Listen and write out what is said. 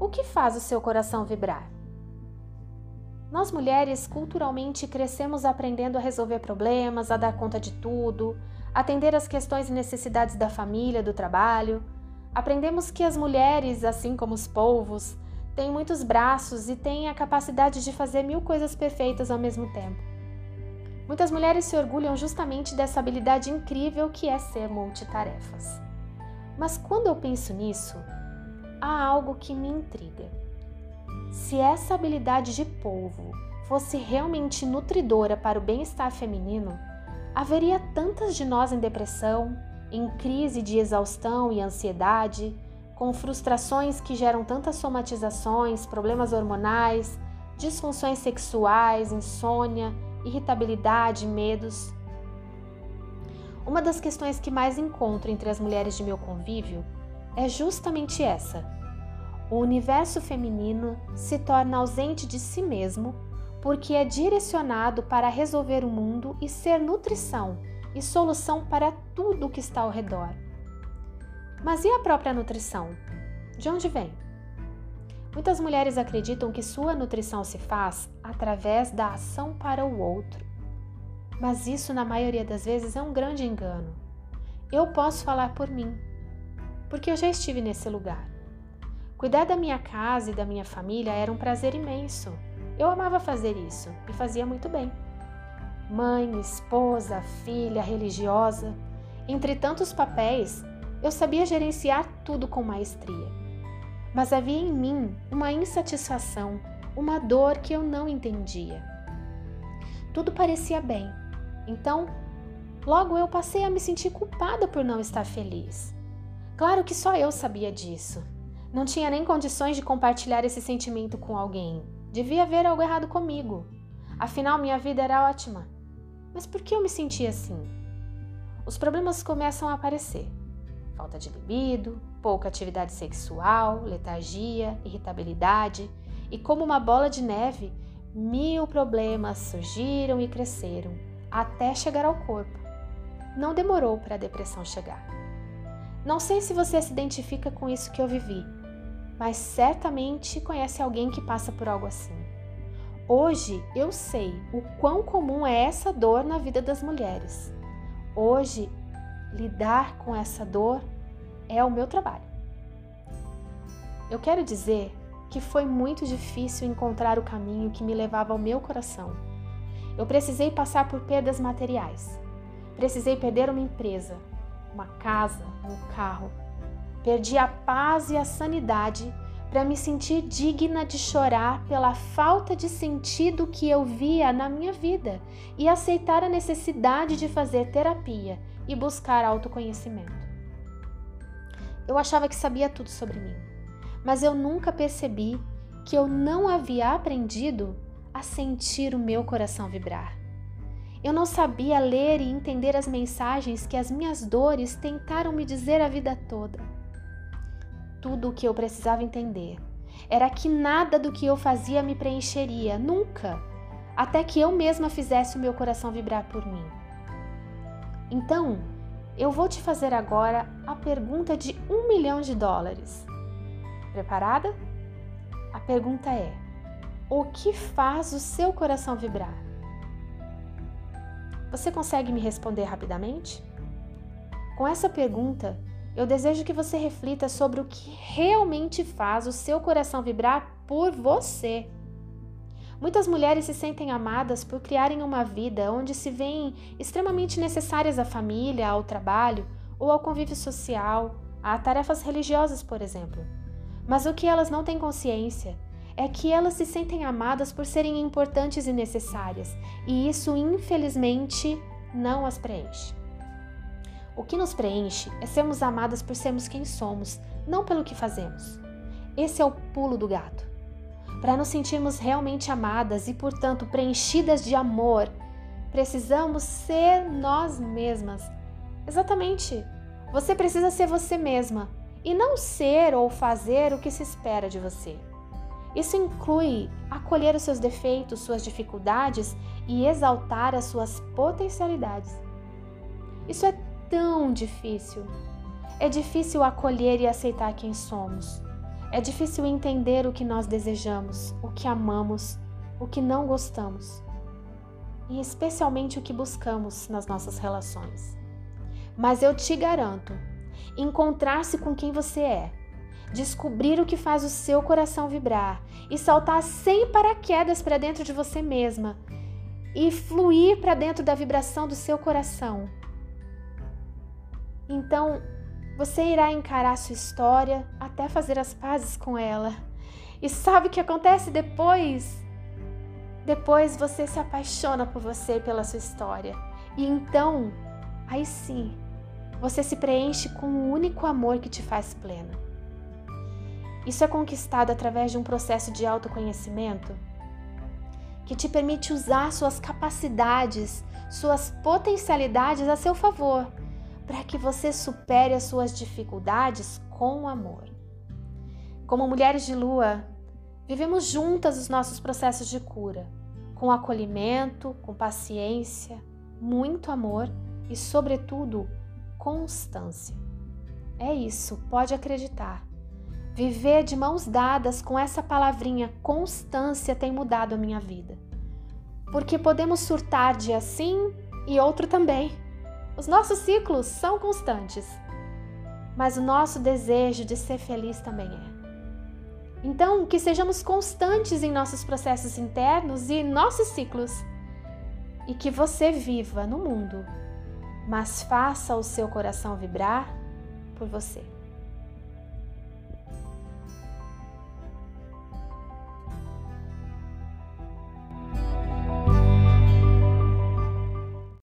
O que faz o seu coração vibrar? Nós mulheres culturalmente crescemos aprendendo a resolver problemas, a dar conta de tudo, atender às questões e necessidades da família, do trabalho. Aprendemos que as mulheres, assim como os povos, têm muitos braços e têm a capacidade de fazer mil coisas perfeitas ao mesmo tempo. Muitas mulheres se orgulham justamente dessa habilidade incrível que é ser multitarefas. Mas quando eu penso nisso, há algo que me intriga. Se essa habilidade de polvo fosse realmente nutridora para o bem-estar feminino, haveria tantas de nós em depressão, em crise de exaustão e ansiedade, com frustrações que geram tantas somatizações, problemas hormonais, disfunções sexuais, insônia, irritabilidade, medos. Uma das questões que mais encontro entre as mulheres de meu convívio é justamente essa. O universo feminino se torna ausente de si mesmo porque é direcionado para resolver o mundo e ser nutrição e solução para tudo o que está ao redor. Mas e a própria nutrição? De onde vem? Muitas mulheres acreditam que sua nutrição se faz através da ação para o outro. Mas isso, na maioria das vezes, é um grande engano. Eu posso falar por mim porque eu já estive nesse lugar. Cuidar da minha casa e da minha família era um prazer imenso. Eu amava fazer isso e fazia muito bem. Mãe, esposa, filha, religiosa, entre tantos papéis, eu sabia gerenciar tudo com maestria. Mas havia em mim uma insatisfação, uma dor que eu não entendia. Tudo parecia bem, então logo eu passei a me sentir culpada por não estar feliz. Claro que só eu sabia disso. Não tinha nem condições de compartilhar esse sentimento com alguém. Devia haver algo errado comigo. Afinal, minha vida era ótima. Mas por que eu me sentia assim? Os problemas começam a aparecer: falta de libido, pouca atividade sexual, letargia, irritabilidade, e como uma bola de neve, mil problemas surgiram e cresceram até chegar ao corpo. Não demorou para a depressão chegar. Não sei se você se identifica com isso que eu vivi, mas certamente conhece alguém que passa por algo assim. Hoje eu sei o quão comum é essa dor na vida das mulheres. Hoje, lidar com essa dor é o meu trabalho. Eu quero dizer que foi muito difícil encontrar o caminho que me levava ao meu coração. Eu precisei passar por perdas materiais. Precisei perder uma empresa, uma casa, um carro. Perdi a paz e a sanidade para me sentir digna de chorar pela falta de sentido que eu via na minha vida e aceitar a necessidade de fazer terapia e buscar autoconhecimento. Eu achava que sabia tudo sobre mim, mas eu nunca percebi que eu não havia aprendido a sentir o meu coração vibrar. Eu não sabia ler e entender as mensagens que as minhas dores tentaram me dizer a vida toda. Tudo o que eu precisava entender era que nada do que eu fazia me preencheria, nunca, até que eu mesma fizesse o meu coração vibrar por mim. Então, eu vou te fazer agora a pergunta de um milhão de dólares. Preparada? A pergunta é: o que faz o seu coração vibrar? Você consegue me responder rapidamente? Com essa pergunta, eu desejo que você reflita sobre o que realmente faz o seu coração vibrar por você. Muitas mulheres se sentem amadas por criarem uma vida onde se veem extremamente necessárias à família, ao trabalho ou ao convívio social, a tarefas religiosas, por exemplo. Mas o que elas não têm consciência é que elas se sentem amadas por serem importantes e necessárias, e isso infelizmente não as preenche. O que nos preenche é sermos amadas por sermos quem somos, não pelo que fazemos. Esse é o pulo do gato. Para nos sentirmos realmente amadas e, portanto, preenchidas de amor, precisamos ser nós mesmas. Exatamente. Você precisa ser você mesma e não ser ou fazer o que se espera de você. Isso inclui acolher os seus defeitos, suas dificuldades e exaltar as suas potencialidades. Isso é tão difícil. É difícil acolher e aceitar quem somos. É difícil entender o que nós desejamos, o que amamos, o que não gostamos e especialmente o que buscamos nas nossas relações. Mas eu te garanto, encontrar-se com quem você é, descobrir o que faz o seu coração vibrar e saltar sem paraquedas para dentro de você mesma e fluir para dentro da vibração do seu coração. Então, você irá encarar sua história até fazer as pazes com ela. E sabe o que acontece depois? Depois você se apaixona por você e pela sua história. E então, aí sim, você se preenche com o único amor que te faz plena. Isso é conquistado através de um processo de autoconhecimento que te permite usar suas capacidades, suas potencialidades a seu favor, para que você supere as suas dificuldades com amor. Como mulheres de lua, vivemos juntas os nossos processos de cura com acolhimento, com paciência, muito amor e, sobretudo, constância. É isso, pode acreditar. Viver de mãos dadas com essa palavrinha constância tem mudado a minha vida. Porque podemos surtar dia sim e outro também. Os nossos ciclos são constantes, mas o nosso desejo de ser feliz também é. Então, que sejamos constantes em nossos processos internos e nossos ciclos. E que você viva no mundo, mas faça o seu coração vibrar por você.